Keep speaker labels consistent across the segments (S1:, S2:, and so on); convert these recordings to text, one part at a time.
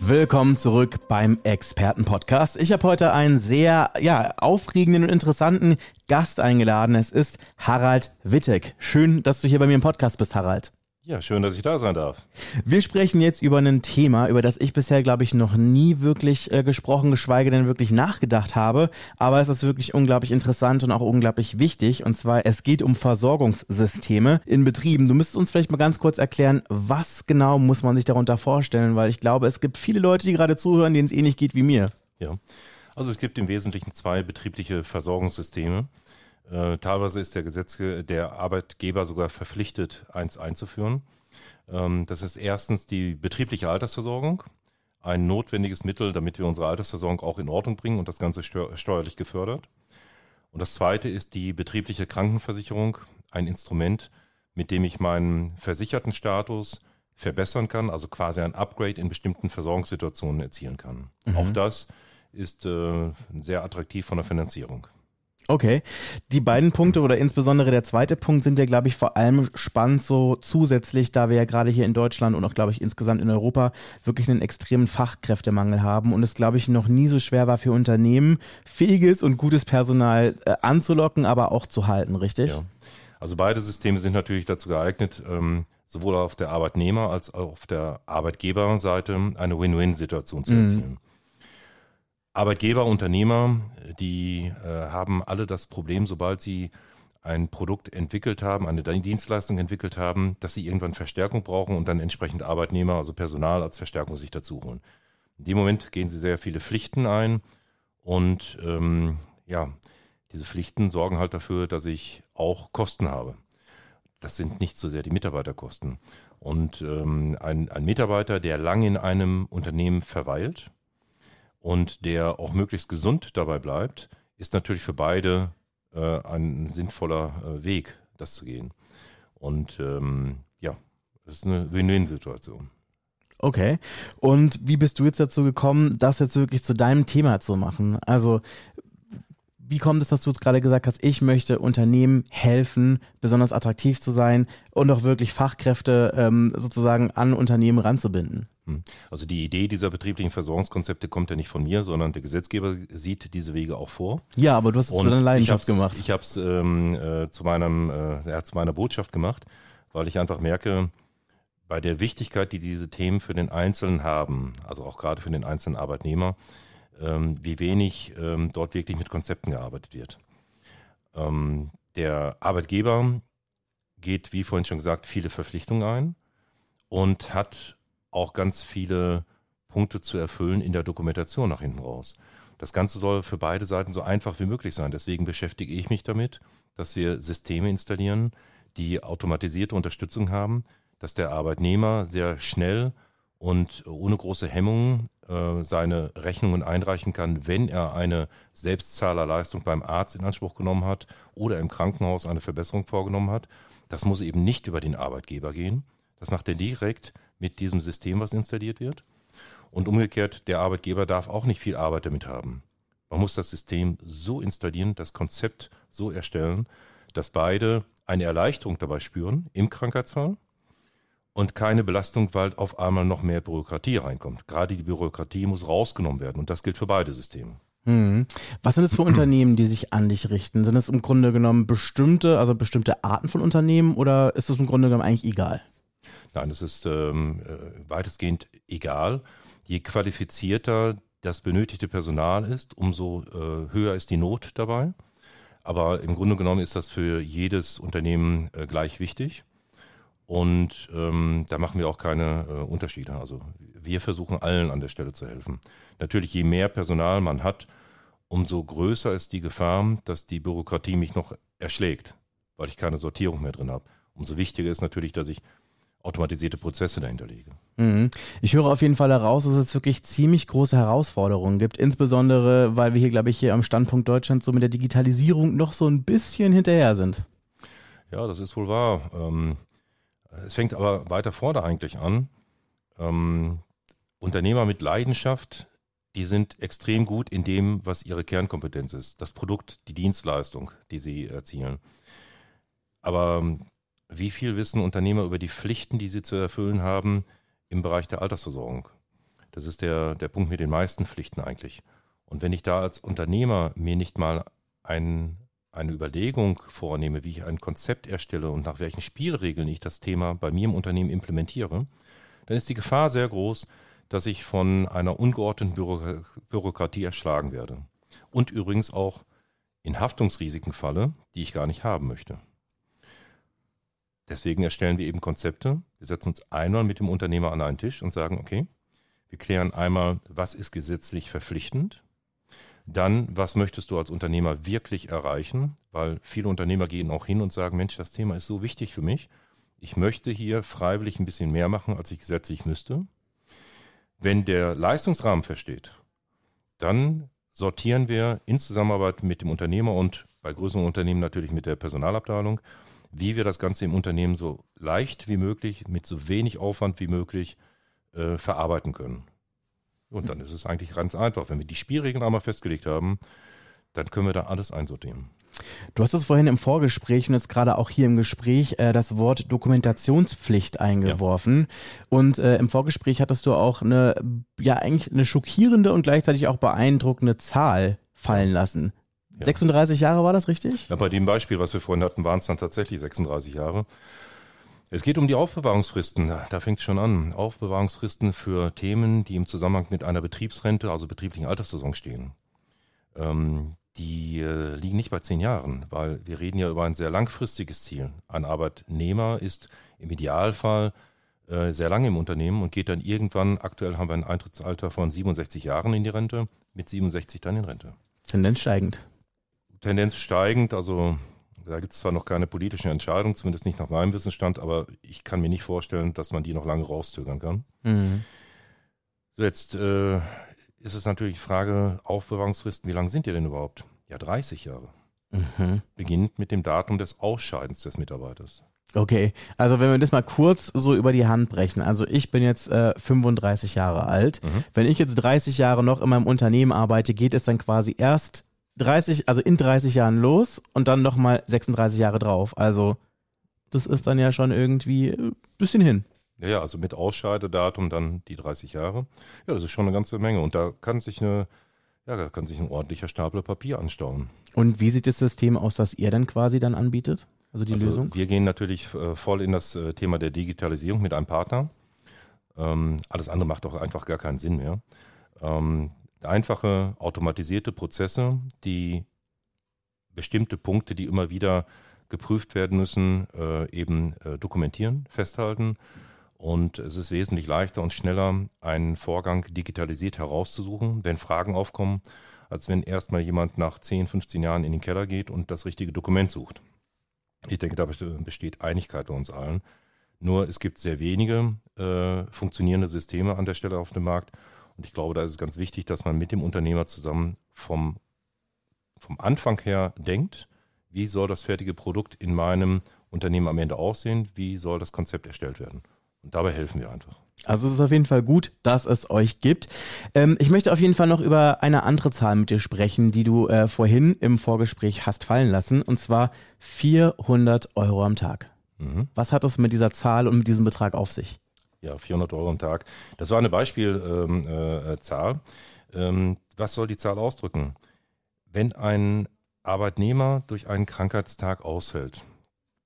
S1: Willkommen zurück beim Expertenpodcast. Ich habe heute einen sehr ja, aufregenden und interessanten Gast eingeladen. Es ist Harald Wittek. Schön, dass du hier bei mir im Podcast bist, Harald.
S2: Ja, schön, dass ich da sein darf.
S1: Wir sprechen jetzt über ein Thema, über das ich bisher, glaube ich, noch nie wirklich äh, gesprochen, geschweige denn wirklich nachgedacht habe. Aber es ist wirklich unglaublich interessant und auch unglaublich wichtig. Und zwar, es geht um Versorgungssysteme in Betrieben. Du müsstest uns vielleicht mal ganz kurz erklären, was genau muss man sich darunter vorstellen? Weil ich glaube, es gibt viele Leute, die gerade zuhören, denen es ähnlich geht wie mir.
S2: Ja, also es gibt im Wesentlichen zwei betriebliche Versorgungssysteme. Äh, teilweise ist der Gesetzgeber, der Arbeitgeber sogar verpflichtet, eins einzuführen. Ähm, das ist erstens die betriebliche Altersversorgung, ein notwendiges Mittel, damit wir unsere Altersversorgung auch in Ordnung bringen und das Ganze steu steuerlich gefördert. Und das zweite ist die betriebliche Krankenversicherung, ein Instrument, mit dem ich meinen versicherten Status verbessern kann, also quasi ein Upgrade in bestimmten Versorgungssituationen erzielen kann. Mhm. Auch das ist äh, sehr attraktiv von der Finanzierung.
S1: Okay. Die beiden Punkte oder insbesondere der zweite Punkt sind ja, glaube ich, vor allem spannend so zusätzlich, da wir ja gerade hier in Deutschland und auch, glaube ich, insgesamt in Europa wirklich einen extremen Fachkräftemangel haben und es, glaube ich, noch nie so schwer war für Unternehmen, fähiges und gutes Personal äh, anzulocken, aber auch zu halten, richtig? Ja.
S2: Also beide Systeme sind natürlich dazu geeignet, ähm, sowohl auf der Arbeitnehmer- als auch auf der Arbeitgeberseite eine Win-Win-Situation zu mhm. erzielen. Mhm. Arbeitgeber, Unternehmer, die äh, haben alle das Problem, sobald sie ein Produkt entwickelt haben, eine Dienstleistung entwickelt haben, dass sie irgendwann Verstärkung brauchen und dann entsprechend Arbeitnehmer, also Personal als Verstärkung sich dazu holen. In dem Moment gehen sie sehr viele Pflichten ein und ähm, ja, diese Pflichten sorgen halt dafür, dass ich auch Kosten habe. Das sind nicht so sehr die Mitarbeiterkosten. Und ähm, ein, ein Mitarbeiter, der lange in einem Unternehmen verweilt, und der auch möglichst gesund dabei bleibt, ist natürlich für beide äh, ein sinnvoller äh, Weg, das zu gehen. Und ähm, ja, das ist eine Win-Win-Situation.
S1: Okay. Und wie bist du jetzt dazu gekommen, das jetzt wirklich zu deinem Thema zu machen? Also wie kommt es, dass du jetzt gerade gesagt hast, ich möchte Unternehmen helfen, besonders attraktiv zu sein und auch wirklich Fachkräfte ähm, sozusagen an Unternehmen ranzubinden?
S2: Hm. Also die Idee dieser betrieblichen Versorgungskonzepte kommt ja nicht von mir, sondern der Gesetzgeber sieht diese Wege auch vor.
S1: Ja, aber du hast es zu deiner Leidenschaft gemacht.
S2: Ich habe es ähm, äh, zu, meinem, äh, ja, zu meiner Botschaft gemacht, weil ich einfach merke, bei der Wichtigkeit, die diese Themen für den Einzelnen haben, also auch gerade für den einzelnen Arbeitnehmer, wie wenig ähm, dort wirklich mit Konzepten gearbeitet wird. Ähm, der Arbeitgeber geht, wie vorhin schon gesagt, viele Verpflichtungen ein und hat auch ganz viele Punkte zu erfüllen in der Dokumentation nach hinten raus. Das Ganze soll für beide Seiten so einfach wie möglich sein. Deswegen beschäftige ich mich damit, dass wir Systeme installieren, die automatisierte Unterstützung haben, dass der Arbeitnehmer sehr schnell und ohne große Hemmungen äh, seine Rechnungen einreichen kann, wenn er eine Selbstzahlerleistung beim Arzt in Anspruch genommen hat oder im Krankenhaus eine Verbesserung vorgenommen hat. Das muss eben nicht über den Arbeitgeber gehen. Das macht er direkt mit diesem System, was installiert wird. Und umgekehrt, der Arbeitgeber darf auch nicht viel Arbeit damit haben. Man muss das System so installieren, das Konzept so erstellen, dass beide eine Erleichterung dabei spüren im Krankheitsfall und keine Belastung, weil auf einmal noch mehr Bürokratie reinkommt. Gerade die Bürokratie muss rausgenommen werden und das gilt für beide Systeme.
S1: Hm. Was sind es für Unternehmen, die sich an dich richten? Sind es im Grunde genommen bestimmte, also bestimmte Arten von Unternehmen oder ist es im Grunde genommen eigentlich egal?
S2: Nein, es ist ähm, äh, weitestgehend egal. Je qualifizierter das benötigte Personal ist, umso äh, höher ist die Not dabei. Aber im Grunde genommen ist das für jedes Unternehmen äh, gleich wichtig. Und ähm, da machen wir auch keine äh, Unterschiede. Also wir versuchen allen an der Stelle zu helfen. Natürlich, je mehr Personal man hat, umso größer ist die Gefahr, dass die Bürokratie mich noch erschlägt, weil ich keine Sortierung mehr drin habe. Umso wichtiger ist natürlich, dass ich automatisierte Prozesse dahinter lege.
S1: Mhm. Ich höre auf jeden Fall heraus, dass es wirklich ziemlich große Herausforderungen gibt, insbesondere weil wir hier, glaube ich, hier am Standpunkt Deutschland so mit der Digitalisierung noch so ein bisschen hinterher sind.
S2: Ja, das ist wohl wahr. Ähm, es fängt aber weiter vorne eigentlich an. Ähm, Unternehmer mit Leidenschaft, die sind extrem gut in dem, was ihre Kernkompetenz ist. Das Produkt, die Dienstleistung, die sie erzielen. Aber ähm, wie viel wissen Unternehmer über die Pflichten, die sie zu erfüllen haben im Bereich der Altersversorgung? Das ist der, der Punkt mit den meisten Pflichten eigentlich. Und wenn ich da als Unternehmer mir nicht mal ein, eine Überlegung vornehme, wie ich ein Konzept erstelle und nach welchen Spielregeln ich das Thema bei mir im Unternehmen implementiere, dann ist die Gefahr sehr groß, dass ich von einer ungeordneten Büro Bürokratie erschlagen werde. Und übrigens auch in Haftungsrisiken falle, die ich gar nicht haben möchte. Deswegen erstellen wir eben Konzepte. Wir setzen uns einmal mit dem Unternehmer an einen Tisch und sagen, okay, wir klären einmal, was ist gesetzlich verpflichtend dann, was möchtest du als Unternehmer wirklich erreichen? Weil viele Unternehmer gehen auch hin und sagen, Mensch, das Thema ist so wichtig für mich. Ich möchte hier freiwillig ein bisschen mehr machen, als ich gesetzlich müsste. Wenn der Leistungsrahmen versteht, dann sortieren wir in Zusammenarbeit mit dem Unternehmer und bei größeren Unternehmen natürlich mit der Personalabteilung, wie wir das Ganze im Unternehmen so leicht wie möglich, mit so wenig Aufwand wie möglich äh, verarbeiten können. Und dann ist es eigentlich ganz einfach. Wenn wir die Spielregeln einmal festgelegt haben, dann können wir da alles einsortieren.
S1: Du hast es vorhin im Vorgespräch und jetzt gerade auch hier im Gespräch äh, das Wort Dokumentationspflicht eingeworfen. Ja. Und äh, im Vorgespräch hattest du auch eine, ja, eigentlich eine schockierende und gleichzeitig auch beeindruckende Zahl fallen lassen. Ja. 36 Jahre war das richtig?
S2: Ja, bei dem Beispiel, was wir vorhin hatten, waren es dann tatsächlich 36 Jahre. Es geht um die Aufbewahrungsfristen. Da fängt es schon an. Aufbewahrungsfristen für Themen, die im Zusammenhang mit einer Betriebsrente, also betrieblichen Alterssaison stehen. Ähm, die äh, liegen nicht bei zehn Jahren, weil wir reden ja über ein sehr langfristiges Ziel. Ein Arbeitnehmer ist im Idealfall äh, sehr lange im Unternehmen und geht dann irgendwann, aktuell haben wir ein Eintrittsalter von 67 Jahren in die Rente, mit 67 dann in Rente.
S1: Tendenz steigend.
S2: Tendenz steigend, also da gibt es zwar noch keine politischen Entscheidungen, zumindest nicht nach meinem Wissensstand, aber ich kann mir nicht vorstellen, dass man die noch lange rauszögern kann. Mhm. So, jetzt äh, ist es natürlich die Frage, Aufbewahrungsfristen, wie lang sind die denn überhaupt? Ja, 30 Jahre. Mhm. Beginnt mit dem Datum des Ausscheidens des Mitarbeiters.
S1: Okay, also wenn wir das mal kurz so über die Hand brechen. Also ich bin jetzt äh, 35 Jahre alt. Mhm. Wenn ich jetzt 30 Jahre noch in meinem Unternehmen arbeite, geht es dann quasi erst 30, also in 30 Jahren los und dann nochmal 36 Jahre drauf. Also das ist dann ja schon irgendwie ein bisschen hin.
S2: Ja, ja, also mit Ausscheidedatum dann die 30 Jahre. Ja, das ist schon eine ganze Menge. Und da kann sich eine, ja, da kann sich ein ordentlicher Stapel Papier anstauen.
S1: Und wie sieht das System aus, das ihr dann quasi dann anbietet? Also die also Lösung?
S2: Wir gehen natürlich äh, voll in das äh, Thema der Digitalisierung mit einem Partner. Ähm, alles andere macht auch einfach gar keinen Sinn mehr. Einfache automatisierte Prozesse, die bestimmte Punkte, die immer wieder geprüft werden müssen, äh, eben äh, dokumentieren, festhalten. Und es ist wesentlich leichter und schneller, einen Vorgang digitalisiert herauszusuchen, wenn Fragen aufkommen, als wenn erstmal jemand nach 10, 15 Jahren in den Keller geht und das richtige Dokument sucht. Ich denke, da besteht Einigkeit bei uns allen. Nur es gibt sehr wenige äh, funktionierende Systeme an der Stelle auf dem Markt und ich glaube, da ist es ganz wichtig, dass man mit dem Unternehmer zusammen vom, vom Anfang her denkt, wie soll das fertige Produkt in meinem Unternehmen am Ende aussehen, wie soll das Konzept erstellt werden. Und dabei helfen wir einfach.
S1: Also es ist auf jeden Fall gut, dass es euch gibt. Ähm, ich möchte auf jeden Fall noch über eine andere Zahl mit dir sprechen, die du äh, vorhin im Vorgespräch hast fallen lassen, und zwar 400 Euro am Tag. Mhm. Was hat es mit dieser Zahl und mit diesem Betrag auf sich?
S2: Ja, 400 Euro am Tag. Das war eine Beispielzahl. Ähm, äh, ähm, was soll die Zahl ausdrücken? Wenn ein Arbeitnehmer durch einen Krankheitstag ausfällt,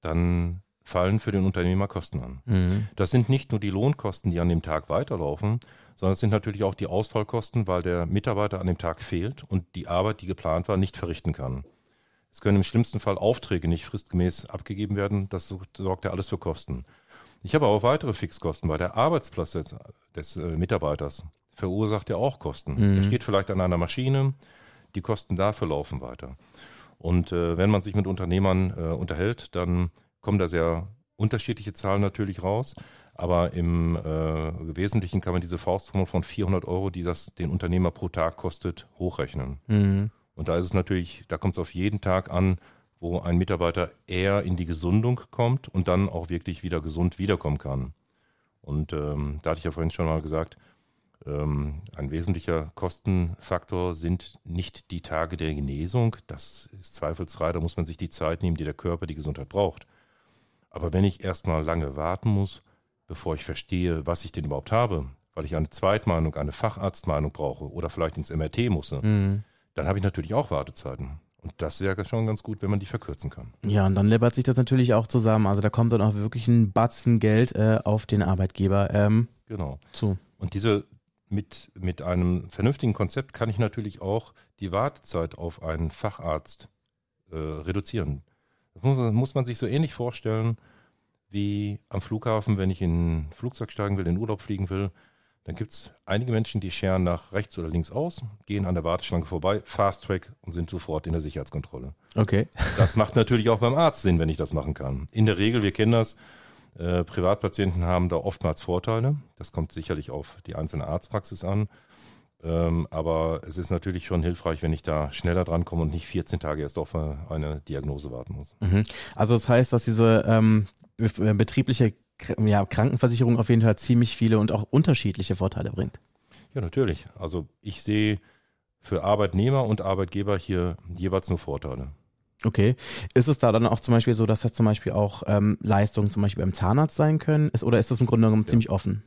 S2: dann fallen für den Unternehmer Kosten an. Mhm. Das sind nicht nur die Lohnkosten, die an dem Tag weiterlaufen, sondern es sind natürlich auch die Ausfallkosten, weil der Mitarbeiter an dem Tag fehlt und die Arbeit, die geplant war, nicht verrichten kann. Es können im schlimmsten Fall Aufträge nicht fristgemäß abgegeben werden. Das sorgt ja alles für Kosten. Ich habe auch weitere Fixkosten, weil der Arbeitsplatz des, des äh, Mitarbeiters verursacht ja auch Kosten. Mhm. Er steht vielleicht an einer Maschine, die Kosten dafür laufen weiter. Und äh, wenn man sich mit Unternehmern äh, unterhält, dann kommen da sehr unterschiedliche Zahlen natürlich raus. Aber im äh, Wesentlichen kann man diese Faustformel von 400 Euro, die das den Unternehmer pro Tag kostet, hochrechnen. Mhm. Und da ist es natürlich, da kommt es auf jeden Tag an, wo ein Mitarbeiter eher in die Gesundung kommt und dann auch wirklich wieder gesund wiederkommen kann. Und ähm, da hatte ich ja vorhin schon mal gesagt, ähm, ein wesentlicher Kostenfaktor sind nicht die Tage der Genesung. Das ist zweifelsfrei, da muss man sich die Zeit nehmen, die der Körper, die Gesundheit braucht. Aber wenn ich erstmal lange warten muss, bevor ich verstehe, was ich denn überhaupt habe, weil ich eine Zweitmeinung, eine Facharztmeinung brauche oder vielleicht ins MRT muss, mhm. dann habe ich natürlich auch Wartezeiten. Und das wäre schon ganz gut, wenn man die verkürzen kann.
S1: Ja, und dann läppert sich das natürlich auch zusammen. Also da kommt dann auch wirklich ein Batzen Geld äh, auf den Arbeitgeber ähm,
S2: genau. zu. Und diese mit, mit einem vernünftigen Konzept kann ich natürlich auch die Wartezeit auf einen Facharzt äh, reduzieren. Das muss, muss man sich so ähnlich vorstellen wie am Flughafen, wenn ich in ein Flugzeug steigen will, in Urlaub fliegen will. Dann gibt es einige Menschen, die scheren nach rechts oder links aus, gehen an der Warteschlange vorbei, Fast Track und sind sofort in der Sicherheitskontrolle.
S1: Okay.
S2: Das macht natürlich auch beim Arzt Sinn, wenn ich das machen kann. In der Regel, wir kennen das, äh, Privatpatienten haben da oftmals Vorteile. Das kommt sicherlich auf die einzelne Arztpraxis an. Ähm, aber es ist natürlich schon hilfreich, wenn ich da schneller drankomme und nicht 14 Tage erst auf eine Diagnose warten muss.
S1: Mhm. Also das heißt, dass diese ähm, betriebliche ja, Krankenversicherung auf jeden Fall ziemlich viele und auch unterschiedliche Vorteile bringt.
S2: Ja, natürlich. Also ich sehe für Arbeitnehmer und Arbeitgeber hier jeweils nur Vorteile.
S1: Okay. Ist es da dann auch zum Beispiel so, dass das zum Beispiel auch ähm, Leistungen zum Beispiel beim Zahnarzt sein können? Ist, oder ist das im Grunde genommen ja. ziemlich offen?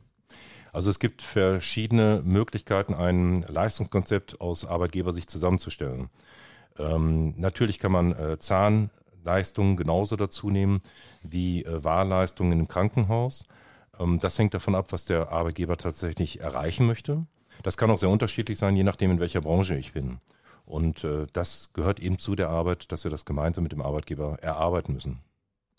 S2: Also es gibt verschiedene Möglichkeiten, ein Leistungskonzept aus Arbeitgebersicht zusammenzustellen. Ähm, natürlich kann man äh, Zahnleistungen genauso dazu nehmen wie äh, Wahlleistungen im Krankenhaus. Ähm, das hängt davon ab, was der Arbeitgeber tatsächlich erreichen möchte. Das kann auch sehr unterschiedlich sein, je nachdem, in welcher Branche ich bin. Und äh, das gehört eben zu der Arbeit, dass wir das gemeinsam mit dem Arbeitgeber erarbeiten müssen.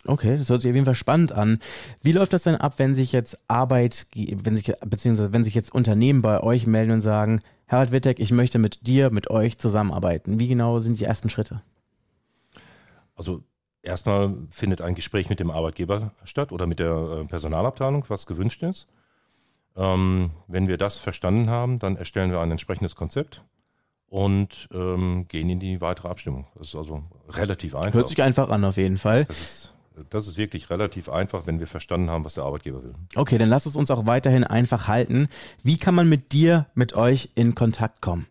S1: Okay, das hört sich auf jeden Fall spannend an. Wie läuft das denn ab, wenn sich jetzt Arbeit, wenn sich, beziehungsweise wenn sich jetzt Unternehmen bei euch melden und sagen, Harald Wittek, ich möchte mit dir, mit euch zusammenarbeiten. Wie genau sind die ersten Schritte?
S2: Also erstmal findet ein Gespräch mit dem Arbeitgeber statt oder mit der äh, Personalabteilung, was gewünscht ist. Ähm, wenn wir das verstanden haben, dann erstellen wir ein entsprechendes Konzept und ähm, gehen in die weitere Abstimmung. Das ist also relativ einfach.
S1: Hört sich einfach an, auf jeden Fall.
S2: Das ist, das ist wirklich relativ einfach, wenn wir verstanden haben, was der Arbeitgeber will.
S1: Okay, dann lass es uns auch weiterhin einfach halten. Wie kann man mit dir, mit euch in Kontakt kommen?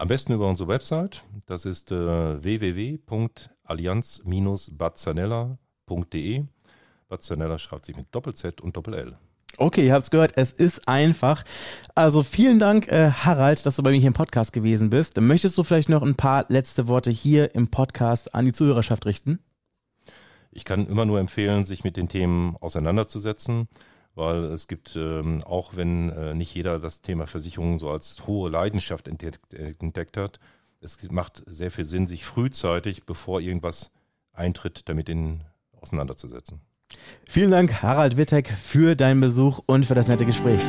S2: Am besten über unsere Website. Das ist äh, www.allianz-bazzanella.de. Bazzanella schreibt sich mit Doppel-Z und Doppel-L.
S1: Okay, ihr habt es gehört, es ist einfach. Also vielen Dank, äh, Harald, dass du bei mir hier im Podcast gewesen bist. Möchtest du vielleicht noch ein paar letzte Worte hier im Podcast an die Zuhörerschaft richten?
S2: Ich kann immer nur empfehlen, sich mit den Themen auseinanderzusetzen, weil es gibt, ähm, auch wenn äh, nicht jeder das Thema Versicherungen so als hohe Leidenschaft entdeckt, entdeckt hat, es macht sehr viel Sinn, sich frühzeitig, bevor irgendwas eintritt, damit in, auseinanderzusetzen.
S1: Vielen Dank, Harald Wittek, für deinen Besuch und für das nette Gespräch.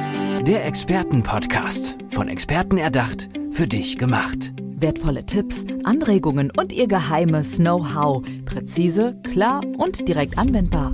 S3: Der Expertenpodcast. Von Experten erdacht, für dich gemacht.
S4: Wertvolle Tipps, Anregungen und ihr geheimes Know-how. Präzise, klar und direkt anwendbar.